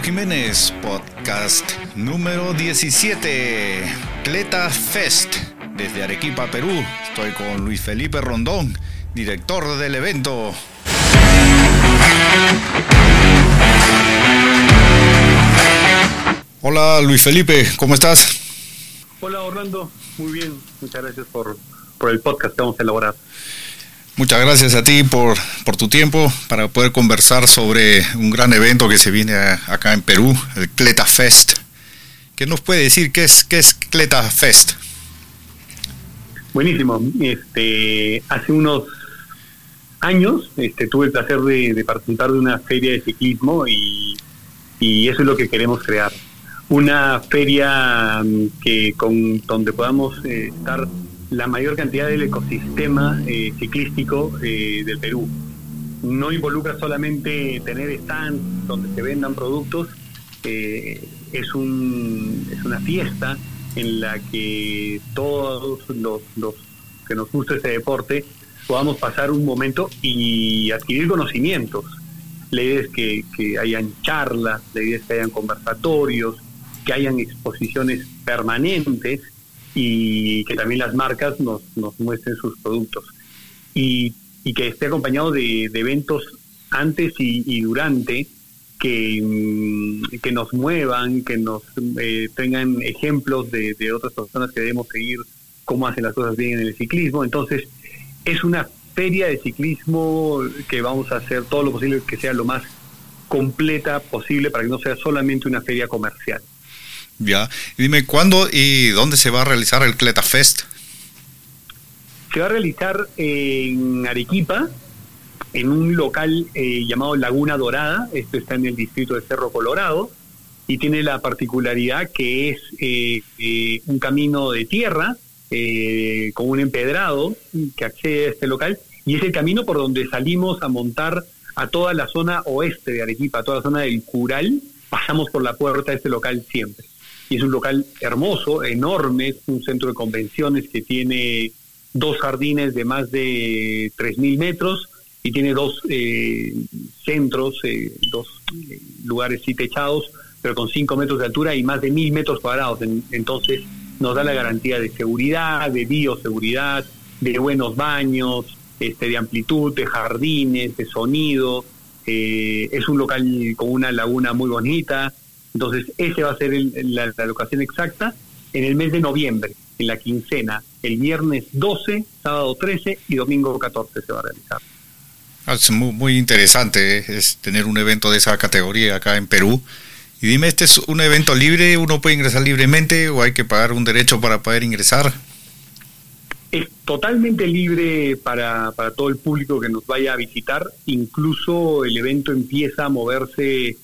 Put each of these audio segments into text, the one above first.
Jiménez, podcast número 17, Cleta Fest, desde Arequipa, Perú. Estoy con Luis Felipe Rondón, director del evento. Hola Luis Felipe, ¿cómo estás? Hola Orlando, muy bien, muchas gracias por, por el podcast que vamos a elaborar. Muchas gracias a ti por, por, tu tiempo para poder conversar sobre un gran evento que se viene acá en Perú, el Cleta Fest. ¿Qué nos puede decir qué es, qué es Cleta Fest? Buenísimo. Este, hace unos años este, tuve el placer de, participar de una feria de ciclismo y, y, eso es lo que queremos crear. Una feria mm, que con donde podamos eh, estar la mayor cantidad del ecosistema eh, ciclístico eh, del Perú. No involucra solamente tener stands donde se vendan productos, eh, es, un, es una fiesta en la que todos los, los que nos gusta ese deporte podamos pasar un momento y adquirir conocimientos. La idea es que, que hayan charlas, la idea es que hayan conversatorios, que hayan exposiciones permanentes y que también las marcas nos, nos muestren sus productos. Y, y que esté acompañado de, eventos antes y, durante que, mm, que, nos muevan, que nos eh, tengan ejemplos de, de, otras personas que debemos seguir cómo hacen las cosas bien en el ciclismo. Entonces, es una feria de ciclismo que vamos a hacer todo lo posible que sea lo más completa posible para que no sea solamente una feria comercial. Ya, dime, ¿cuándo y dónde se va a realizar el Cleta Fest? Se va a realizar en Arequipa, en un local eh, llamado Laguna Dorada, esto está en el distrito de Cerro Colorado, y tiene la particularidad que es eh, eh, un camino de tierra con un empedrado que accede a este local, y es el camino por donde salimos a montar a toda la zona oeste de Arequipa, a toda la zona del Cural, pasamos por la puerta de este local siempre es un local hermoso, enorme, es un centro de convenciones que tiene dos jardines de más de 3.000 metros y tiene dos eh, centros, eh, dos eh, lugares sí techados, pero con 5 metros de altura y más de 1.000 metros cuadrados. entonces nos da la garantía de seguridad, de bioseguridad, de buenos baños, este, de amplitud, de jardines, de sonido. es un local con una laguna muy bonita, entonces, ese va a ser la, locación exacta en el mes de noviembre, en la quincena, el viernes 12, sábado 13 y domingo 14 se va a realizar. Ah, es muy, interesante ¿eh? es tener un evento de esa categoría acá en Perú. Y dime, ¿este es un evento libre? ¿Uno puede ingresar libremente o hay que pagar un derecho para poder ingresar? Es totalmente libre para, para todo el público que nos vaya a visitar. Incluso el evento empieza a moverse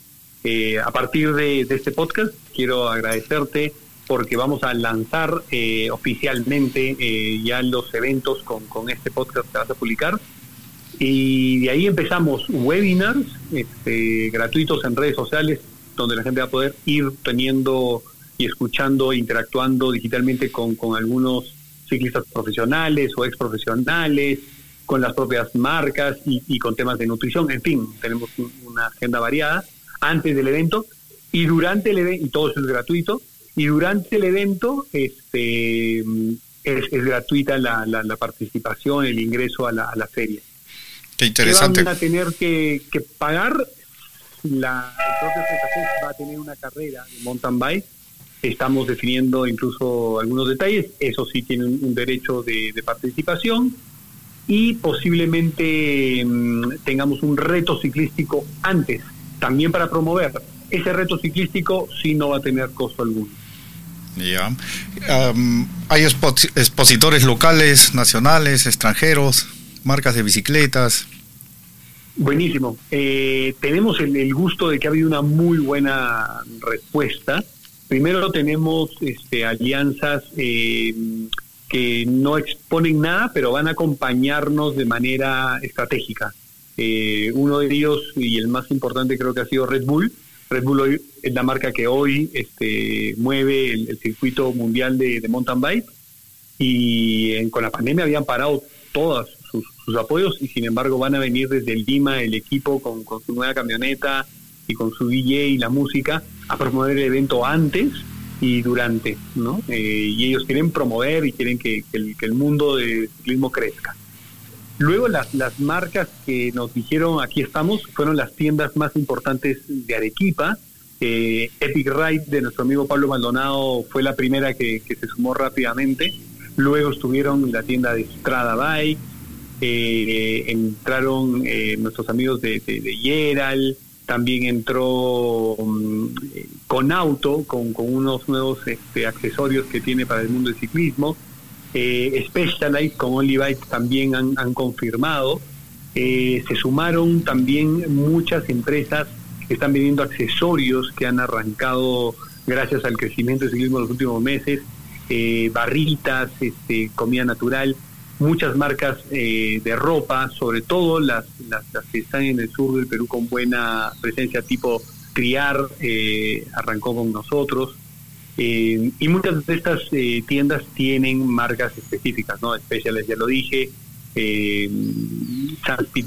eh, a partir de, este podcast, quiero agradecerte porque vamos a lanzar eh, oficialmente eh, ya los eventos con, este podcast que vas a publicar. Y de ahí empezamos webinars este, gratuitos en redes sociales, donde la gente va a poder ir teniendo y escuchando, interactuando digitalmente con, con algunos ciclistas profesionales o ex profesionales, con las propias marcas y, y con temas de nutrición. En fin, tenemos una agenda variada antes del evento y durante el evento, y todo eso es gratuito, y durante el evento este, es, gratuita la, la, participación, el ingreso a la, a la feria. Qué interesante. van a tener que, pagar, la, el propio Santa va a tener una carrera de mountain bike, estamos definiendo incluso algunos detalles, eso sí tiene un, derecho de, de, participación y posiblemente mm, tengamos un reto ciclístico antes también para promover. Ese reto ciclístico sí no va a tener costo alguno. Ya. hay expositores locales, nacionales, extranjeros, marcas de bicicletas. Buenísimo. Eh, tenemos el, gusto de que ha habido una muy buena respuesta. Primero tenemos este, alianzas eh, que no exponen nada, pero van a acompañarnos de manera estratégica. Eh, uno de ellos y el más importante creo que ha sido Red Bull. Red Bull hoy es la marca que hoy este, mueve el, circuito mundial de, mountain bike y con la pandemia habían parado todos sus, apoyos y sin embargo van a venir desde el Lima el equipo con, su nueva camioneta y con su DJ y la música a promover el evento antes y durante, ¿no? Eh, y ellos quieren promover y quieren que, el, mundo del ciclismo crezca. Luego las, las marcas que nos dijeron aquí estamos fueron las tiendas más importantes de Arequipa. Eh, Epic Ride de nuestro amigo Pablo Maldonado fue la primera que, se sumó rápidamente. Luego estuvieron la tienda de Strada Bike, eh, entraron nuestros amigos de, de, Yeral, también entró um, con auto, con, unos nuevos este, accesorios que tiene para el mundo del ciclismo. Eh, Specialized con Olivite también han, confirmado. Eh, se sumaron también muchas empresas que están vendiendo accesorios que han arrancado gracias al crecimiento del ciclismo en los últimos meses, eh, barritas, este, comida natural muchas marcas eh, de ropa, sobre todo las, las, que están en el sur del Perú con buena presencia, tipo Criar, eh, arrancó con nosotros. Eh, y muchas de estas tiendas tienen marcas específicas, ¿no? Especiales, ya lo dije. Eh,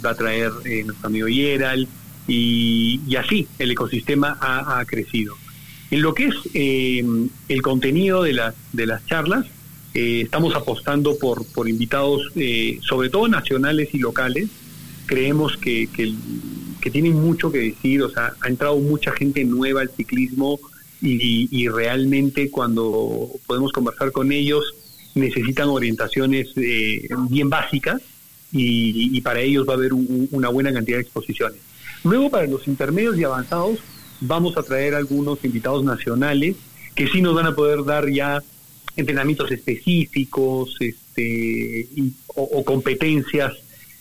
va a traer nuestro amigo Yeral. Y, y, así el ecosistema ha, crecido. En lo que es el contenido de las, de las charlas, eh, estamos apostando por, por invitados, eh, sobre todo nacionales y locales. Creemos que, que, tienen mucho que decir, o sea, ha entrado mucha gente nueva al ciclismo y, realmente cuando podemos conversar con ellos necesitan orientaciones eh, bien básicas y, para ellos va a haber una buena cantidad de exposiciones. Luego, para los intermedios y avanzados, vamos a traer algunos invitados nacionales que sí nos van a poder dar ya entrenamientos específicos este, o, competencias,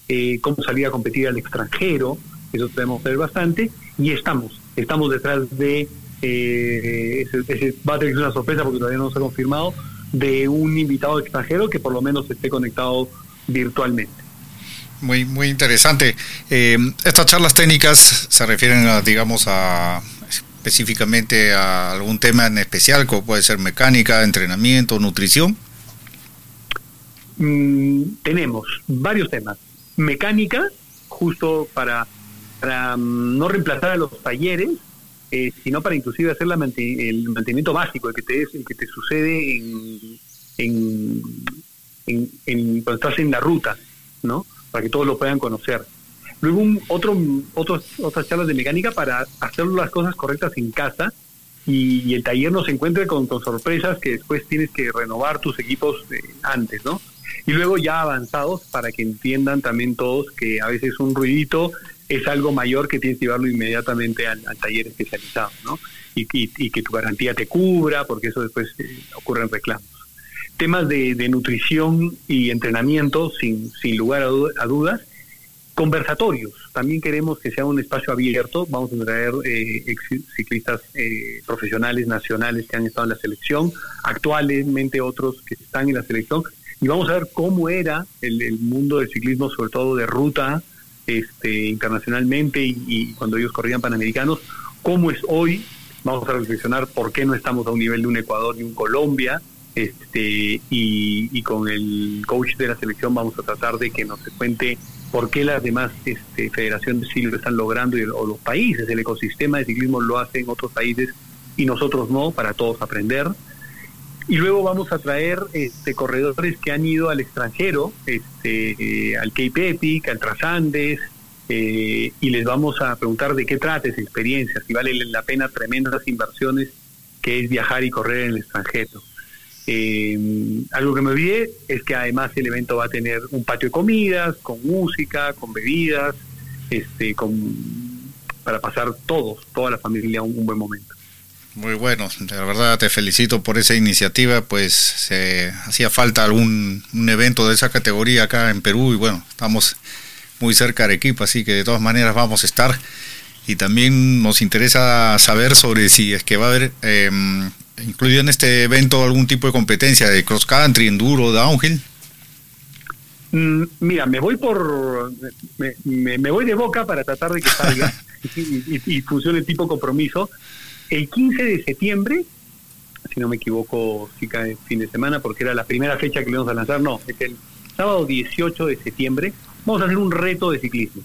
eh, cómo salir a competir al extranjero, eso tenemos que ver bastante, y estamos, estamos detrás de, eh, ese, va a tener una sorpresa porque todavía no se ha confirmado, de un invitado extranjero que por lo menos esté conectado virtualmente. Muy, muy interesante. Eh, estas charlas técnicas se refieren, a, digamos, a específicamente a algún tema en especial, como puede ser mecánica, entrenamiento, nutrición? Mm, tenemos varios temas. Mecánica, justo para, para mm, no reemplazar a los talleres, eh, sino para inclusive hacer la el mantenimiento básico, el que te, el que te sucede en, en, en, cuando estás en la ruta, ¿no? Para que todos lo puedan conocer. Luego un, otro, otros, otras charlas de mecánica para hacer las cosas correctas en casa y, el taller no se encuentre con, sorpresas que después tienes que renovar tus equipos antes, ¿no? Y luego ya avanzados para que entiendan también todos que a veces un ruidito es algo mayor que tienes que llevarlo inmediatamente al, taller especializado, ¿no? Y, que tu garantía te cubra, porque eso después eh, ocurren reclamos. Temas de, nutrición y entrenamiento, sin, sin lugar a dudas, Conversatorios, también queremos que sea un espacio abierto, vamos a traer eh, ciclistas eh, profesionales nacionales que han estado en la selección, actualmente otros que están en la selección, y vamos a ver cómo era el, mundo del ciclismo, sobre todo de ruta, este, internacionalmente y, cuando ellos corrían panamericanos, cómo es hoy, vamos a reflexionar por qué no estamos a un nivel de un Ecuador y un Colombia, este, y, y con el coach de la selección vamos a tratar de que nos cuente por qué las demás este, federaciones sí lo están logrando y, o los países, el ecosistema de ciclismo lo hacen otros países y nosotros no, para todos aprender. Y luego vamos a traer este, corredores que han ido al extranjero, este, eh, al Cape Epic, al Trasandes, eh, y les vamos a preguntar de qué trata esa experiencia, si vale la pena tremendas inversiones que es viajar y correr en el extranjero. Eh, algo que me olvidé es que además el evento va a tener un patio de comidas, con música, con bebidas, este, con, para pasar todos, toda la familia, un, buen momento. Muy bueno, de verdad te felicito por esa iniciativa, pues se hacía falta algún un evento de esa categoría acá en Perú y bueno, estamos muy cerca de Arequipa, así que de todas maneras vamos a estar y también nos interesa saber sobre si es que va a haber eh, incluido en este evento algún tipo de competencia de cross country, enduro, downhill? Mm, mira, me voy por me, voy de boca para tratar de que salga y, funcione tipo compromiso. El 15 de septiembre, si no me equivoco, fin de semana, porque era la primera fecha que le vamos a lanzar, no, es el sábado 18 de septiembre, vamos a hacer un reto de ciclismo.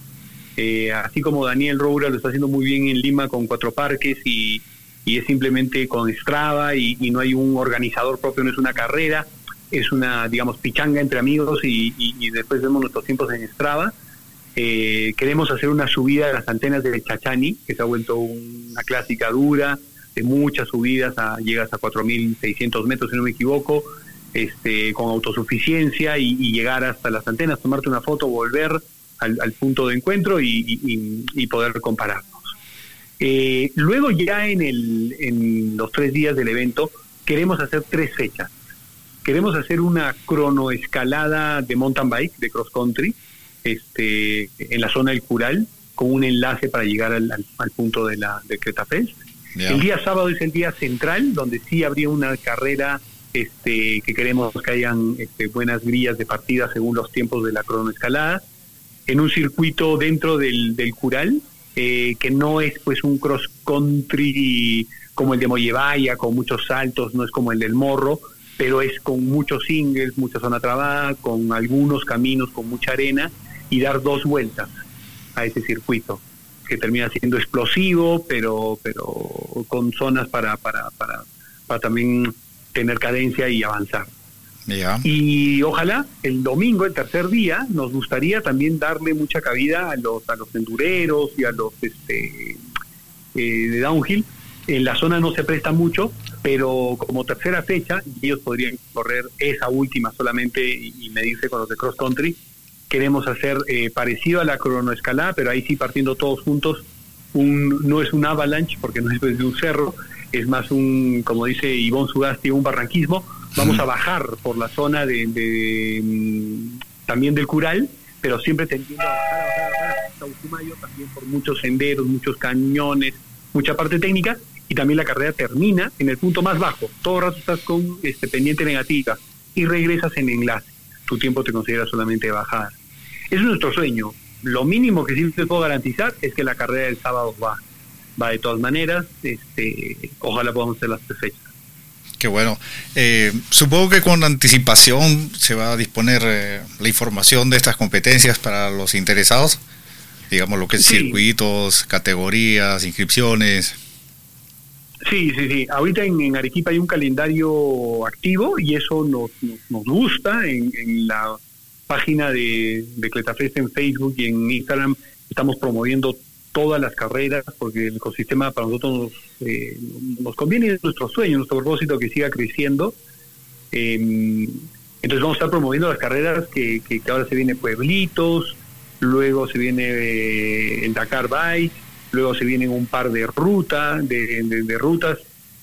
Eh, así como Daniel Roura lo está haciendo muy bien en Lima con cuatro parques y, es simplemente con Strava y, no hay un organizador propio, no es una carrera, es una, digamos, pichanga entre amigos y, después vemos nuestros tiempos en Strava. Eh, queremos hacer una subida de las antenas de Chachani, que se ha vuelto una clásica dura, de muchas subidas, a, llegas a 4.600 metros, si no me equivoco, este, con autosuficiencia y, llegar hasta las antenas, tomarte una foto, volver al, punto de encuentro y, poder compararnos. Eh, luego ya en, el, en los tres días del evento queremos hacer tres fechas. Queremos hacer una cronoescalada de mountain bike, de cross country, este, en la zona del Cural, con un enlace para llegar al, punto de la de Creta Fest. El día sábado es el día central, donde sí habría una carrera este, que queremos que hayan este, buenas grillas de partida según los tiempos de la cronoescalada, en un circuito dentro del, del Cural, eh, que no es pues un cross country como el de Mollevaya, con muchos saltos, no es como el del Morro, pero es con muchos singles, mucha zona trabada, con algunos caminos con mucha arena y dar dos vueltas a ese circuito que termina siendo explosivo, pero pero con zonas para para para, para también tener cadencia y avanzar. Y ojalá el domingo, el tercer día, nos gustaría también darle mucha cabida a los a los endureros y a los este eh, de downhill. En la zona no se presta mucho, pero como tercera fecha ellos podrían correr esa última solamente y, medirse con los de cross country. Queremos hacer eh, parecido a la cronoescalada, pero ahí sí partiendo todos juntos. Un, no es un avalanche porque no es de un cerro, es más un, como dice Ivonne Sugasti, un barranquismo. Vamos a bajar por la zona de, mm, también del Cural, pero siempre tendiendo a bajar, a bajar, a bajar hasta Usumayo, también por muchos senderos, muchos cañones, mucha parte técnica, y también la carrera termina en el punto más bajo. Todo el rato estás con este, pendiente negativa y regresas en enlace. Tu tiempo te considera solamente bajar. es nuestro sueño. Lo mínimo que sí te puedo garantizar es que la carrera del sábado va va de todas maneras. Este, ojalá podamos hacer las tres fechas. Qué bueno. Eh, supongo que con anticipación se va a disponer eh, la información de estas competencias para los interesados, digamos lo que es circuitos, categorías, inscripciones. Sí, sí, sí. Ahorita en, Arequipa hay un calendario activo y eso nos, nos, gusta. En, la página de, de Cletafest en Facebook y en Instagram estamos promoviendo todas las carreras, porque el ecosistema para nosotros nos, eh, nos conviene, es nuestro sueño, nuestro propósito que siga creciendo. Em, entonces vamos a estar promoviendo las carreras que, que, ahora se viene Pueblitos, luego se viene eh, el Dakar Bike, luego se vienen un par de rutas, de, de, rutas.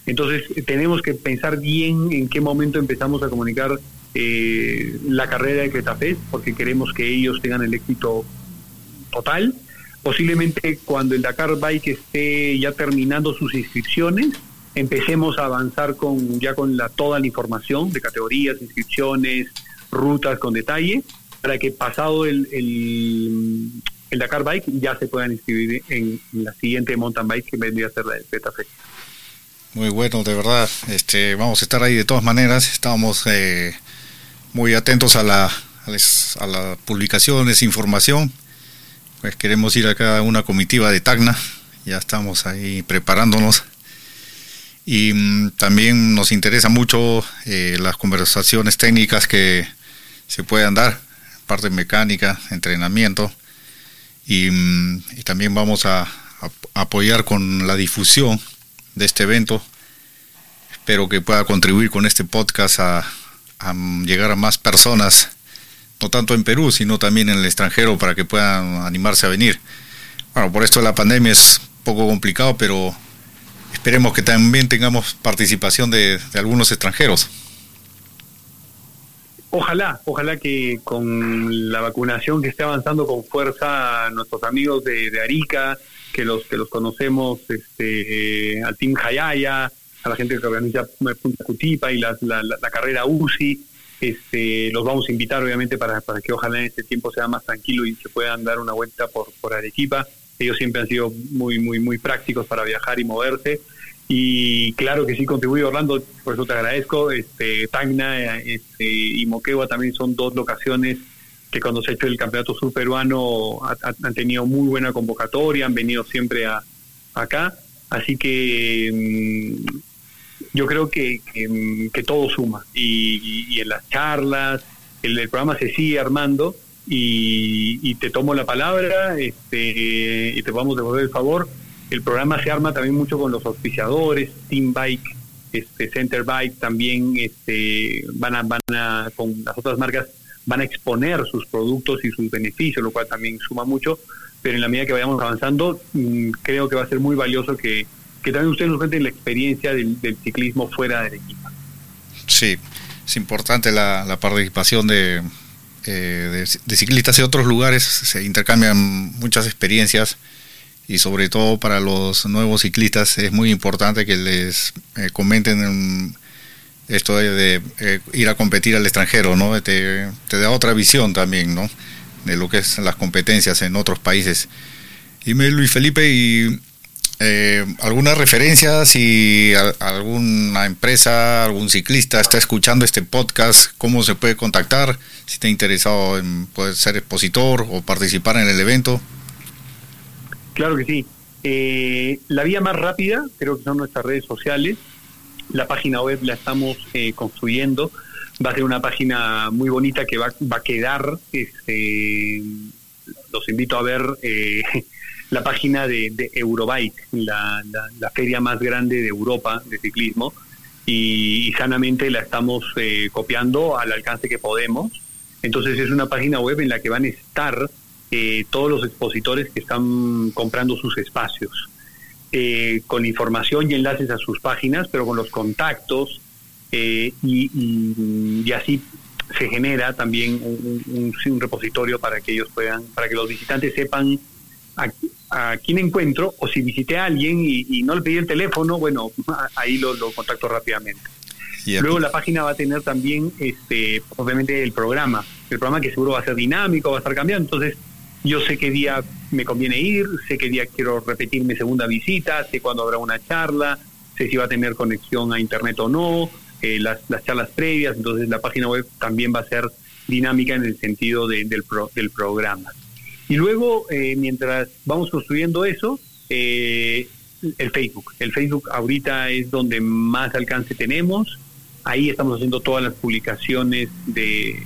Entonces tenemos que pensar bien en qué momento empezamos a comunicar eh, la carrera de Cretafest, porque queremos que ellos tengan el éxito total Posiblemente cuando el Dakar Bike esté ya terminando sus inscripciones, empecemos a avanzar con ya con la toda la información de categorías, inscripciones, rutas con detalle, para que pasado el, el, Dakar Bike ya se puedan inscribir en la siguiente mountain bike que vendría a ser la del Beta Muy bueno, de verdad. Este, vamos a estar ahí de todas maneras. Estamos eh, muy atentos a, la, a las publicaciones, información pues queremos ir acá a una comitiva de Tacna, ya estamos ahí preparándonos. Y mm, también nos interesa mucho eh, las conversaciones técnicas que se puedan dar, parte mecánica, entrenamiento. Y, mm, también vamos a, apoyar con la difusión de este evento. Espero que pueda contribuir con este podcast a, a llegar a más personas no tanto en Perú, sino también en el extranjero para que puedan animarse a venir. Bueno, por esto la pandemia es un poco complicado, pero esperemos que también tengamos participación de, algunos extranjeros. Ojalá, ojalá que con la vacunación que esté avanzando con fuerza nuestros amigos de, Arica, que los que los conocemos, este, al Team Jayaya, a la gente que organiza Punta Cutipa y la, la carrera UCI, este, los vamos a invitar obviamente para, para que ojalá en este tiempo sea más tranquilo y se puedan dar una vuelta por, por Arequipa. Ellos siempre han sido muy, muy, muy prácticos para viajar y moverse. Y claro que sí contribuye Orlando, por eso te agradezco. Este, Tacna este, y Moquegua también son dos locaciones que cuando se ha hecho el campeonato sur peruano han tenido muy buena convocatoria, han venido siempre a, acá, así que mm, yo creo que, que, todo suma y, en las charlas, el, programa se sigue armando y, te tomo la palabra este, y te vamos a devolver el favor. El programa se arma también mucho con los auspiciadores, Team Bike, este, Center Bike también este, van a, van a, con las otras marcas van a exponer sus productos y sus beneficios, lo cual también suma mucho, pero en la medida que vayamos avanzando, mm, creo que va a ser muy valioso que, también ustedes nos cuenten la experiencia del, ciclismo fuera del equipo. Sí, es importante la, participación de, eh, de, ciclistas de otros lugares, se intercambian muchas experiencias y sobre todo para los nuevos ciclistas es muy importante que les eh, comenten esto de, eh, ir a competir al extranjero, ¿no? Te, da otra visión también, ¿no? De lo que es las competencias en otros países. Dime, Luis Felipe, y eh, alguna referencia si alguna empresa, algún ciclista está escuchando este podcast, cómo se puede contactar, si está interesado en poder ser expositor o participar en el evento. Claro que sí. Eh, la vía más rápida creo que son nuestras redes sociales. La página web la estamos eh, construyendo. Va a ser una página muy bonita que va, va a quedar. Este, los invito a ver eh, la página de, Eurobike, la, la, feria más grande de Europa de ciclismo. Y, sanamente la estamos eh, copiando al alcance que podemos. Entonces es una página web en la que van a estar todos los expositores que están comprando sus espacios. Eh, con información y enlaces a sus páginas, pero con los contactos eh, y, así se genera también un, un, repositorio para que ellos puedan, para que los visitantes sepan a, quién encuentro o si visité a alguien y, no le pedí el teléfono, bueno, ahí lo, contacto rápidamente. Luego la página va a tener también, este, obviamente, el programa. El programa que seguro va a ser dinámico, va a estar cambiando. Entonces, yo sé qué día me conviene ir, sé qué día quiero repetir mi segunda visita, sé cuándo habrá una charla, sé si va a tener conexión a internet o no, eh, las, charlas previas, entonces la página web también va a ser dinámica en el sentido del, del programa. Y luego, eh, mientras vamos construyendo eso, eh, el Facebook. El Facebook ahorita es donde más alcance tenemos. Ahí estamos haciendo todas las publicaciones de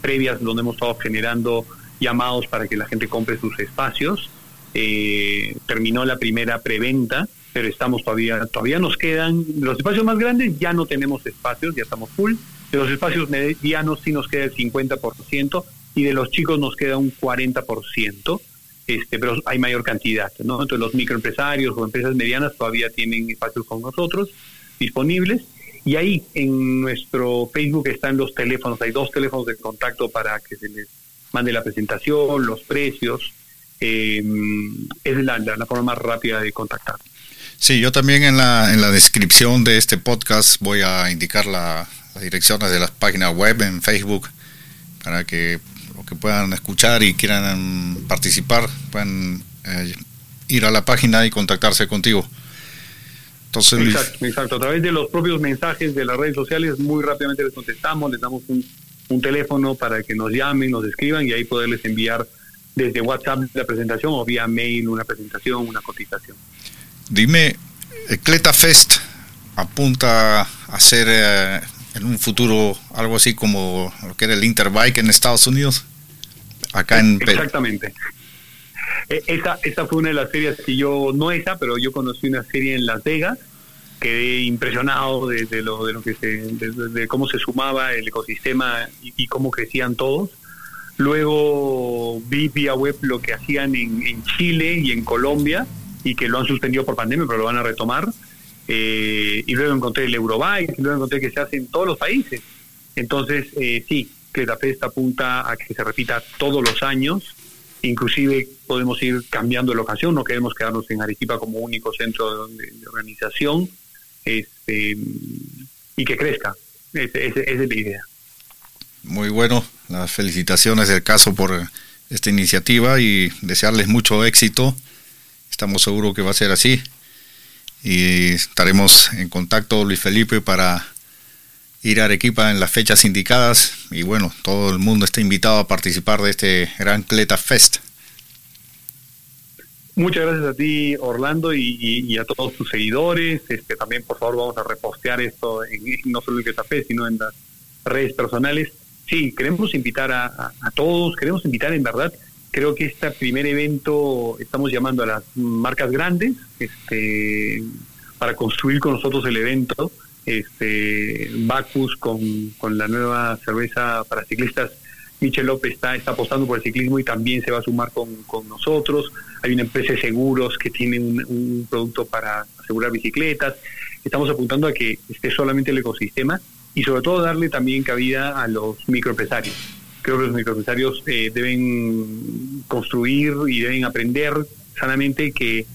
previas donde hemos estado generando llamados para que la gente compre sus espacios. Eh, terminó la primera preventa, pero estamos todavía, todavía nos quedan, los espacios más grandes ya no tenemos espacios, ya estamos full, de los espacios medianos sí nos queda el 50% y de los chicos nos queda un 40%, este, pero hay mayor cantidad, ¿no? Entonces los microempresarios o empresas medianas todavía tienen espacios con nosotros disponibles y ahí en nuestro Facebook están los teléfonos, hay dos teléfonos de contacto para que se les mande la presentación, los precios. Eh, es la, la, forma más rápida de contactar. Sí, yo también en la, en la descripción de este podcast voy a indicar la, las direcciones de las páginas web en Facebook para que los que puedan escuchar y quieran participar puedan eh, ir a la página y contactarse contigo. Entonces, exacto, exacto. A través de los propios mensajes de las redes sociales muy rápidamente les contestamos, les damos un, un teléfono para que nos llamen, nos escriban y ahí poderles enviar desde WhatsApp la presentación o vía mail una presentación, una cotización. Dime, Cleta Fest apunta a ser eh, en un futuro algo así como lo que era el Interbike en Estados Unidos, acá en Exactamente. E, esa, esa fue una de las series que yo, no esa, pero yo conocí una serie en Las Vegas quedé impresionado de, lo, de lo que se, de, cómo se sumaba el ecosistema y, cómo crecían todos. Luego vi vía web lo que hacían en, Chile y en Colombia y que lo han suspendido por pandemia, pero lo van a retomar. Eh, y luego encontré el Eurobike, y luego encontré que se hace en todos los países. Entonces, eh, sí, que la FESTA apunta a que se repita todos los años. Inclusive podemos ir cambiando de locación, no queremos quedarnos en Arequipa como único centro de organización este, y que crezca. Esa es la idea. Muy bueno, las felicitaciones del caso por esta iniciativa y desearles mucho éxito. Estamos seguros que va a ser así. Y estaremos en contacto, Luis Felipe, para ir a Arequipa en las fechas indicadas y bueno, todo el mundo está invitado a participar de este gran Cleta Fest. Muchas gracias a ti, Orlando, y, a todos tus seguidores. Este, también, por favor, vamos a repostear esto en, no solo en Cleta Fest, sino en las redes personales. Sí, queremos invitar a, todos, queremos invitar en verdad creo que este primer evento estamos llamando a las marcas grandes este, para construir con nosotros el evento este, Bacus con, con la nueva cerveza para ciclistas. Michel López está, apostando por el ciclismo y también se va a sumar con, nosotros. Hay una empresa de seguros que tiene un, producto para asegurar bicicletas. Estamos apuntando a que esté solamente el ecosistema y sobre todo darle también cabida a los microempresarios. Creo que los microempresarios eh, deben construir y deben aprender sanamente que,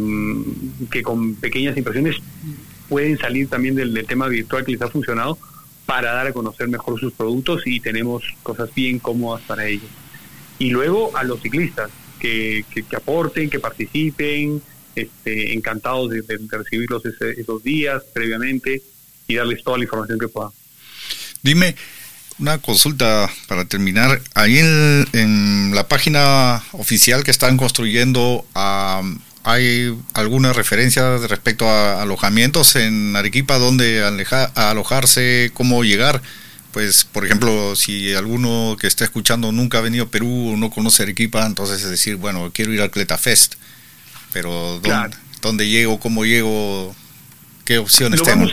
mm, con pequeñas impresiones pueden salir también del, tema virtual que les ha funcionado para dar a conocer mejor sus productos y tenemos cosas bien cómodas para ellos. Y luego a los ciclistas que, que, aporten, que participen, este, encantados de, recibirlos esos días previamente y darles toda la información que puedan. Dime, una consulta para terminar. Ahí en, en, la página oficial que están construyendo a ¿Hay alguna referencia respecto a alojamientos en Arequipa, dónde alojarse, cómo llegar? Pues, por ejemplo, si alguno que está escuchando nunca ha venido a Perú o no conoce Arequipa, entonces es decir, bueno, quiero ir al Cleta Fest, pero ¿dónde, llego? ¿Cómo llego? ¿Qué opciones tengo?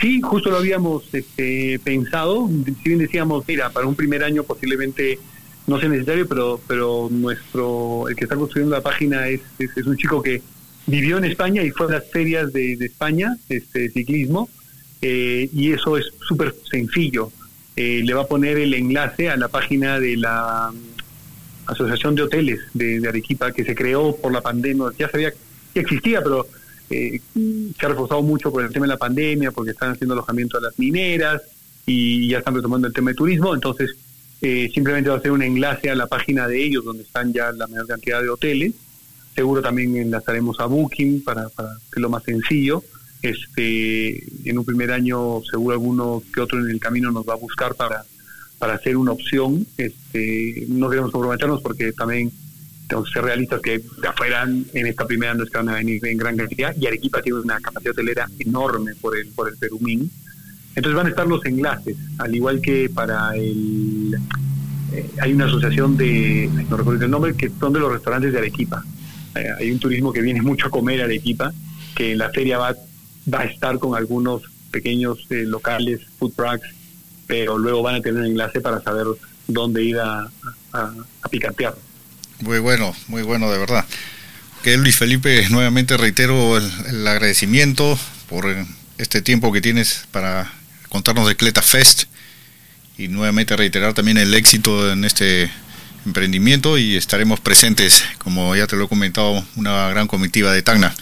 sí, justo lo habíamos este, pensado. Si bien decíamos, mira, para un primer año posiblemente no sea necesario, pero, pero nuestro, el que está construyendo la página es, es, un chico que vivió en España y fue a las ferias de, España, este ciclismo, eh, y eso es súper sencillo. Eh, le va a poner el enlace a la página de la mm, Asociación de Hoteles de, Arequipa, que se creó por la pandemia, ya sabía que existía, pero eh, se ha reforzado mucho por el tema de la pandemia, porque están haciendo alojamiento a las mineras y ya están retomando el tema de turismo, entonces eh, simplemente va a ser un enlace a la página de ellos donde están ya la mayor cantidad de hoteles. Seguro también enlazaremos a Booking para, para que lo más sencillo. Este, en un primer año seguro alguno que otro en el camino nos va a buscar para, para hacer una opción. Este, no queremos comprometernos porque también tenemos que ser realistas que afuera en esta primera no es que van a venir en gran cantidad y Arequipa tiene una capacidad hotelera enorme por el, por el Perumín entonces van a estar los enlaces, al igual que para el... Eh, hay una asociación de, no recuerdo el nombre, que son de los restaurantes de Arequipa. Eh, hay un turismo que viene mucho a comer a Arequipa, que en la feria va, va a estar con algunos pequeños eh, locales, food trucks, pero luego van a tener un enlace para saber dónde ir a, a, picantear. Muy bueno, muy bueno de verdad. Que Luis Felipe, nuevamente reitero el agradecimiento por este tiempo que tienes para contarnos de Cleta Fest y nuevamente reiterar también el éxito en este emprendimiento y estaremos presentes, como ya te lo he comentado, una gran comitiva de Tacna.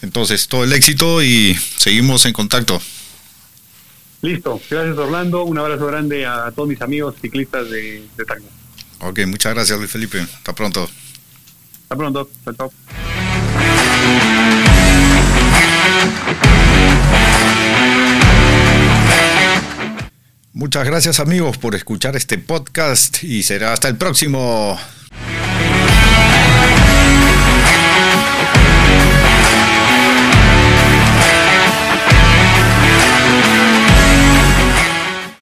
Entonces, todo el éxito y seguimos en contacto. Listo, gracias Orlando, un abrazo grande a todos mis amigos ciclistas de, de Tacna. Ok, muchas gracias Luis Felipe, hasta pronto. Hasta pronto, chao. Muchas gracias amigos por escuchar este podcast y será hasta el próximo.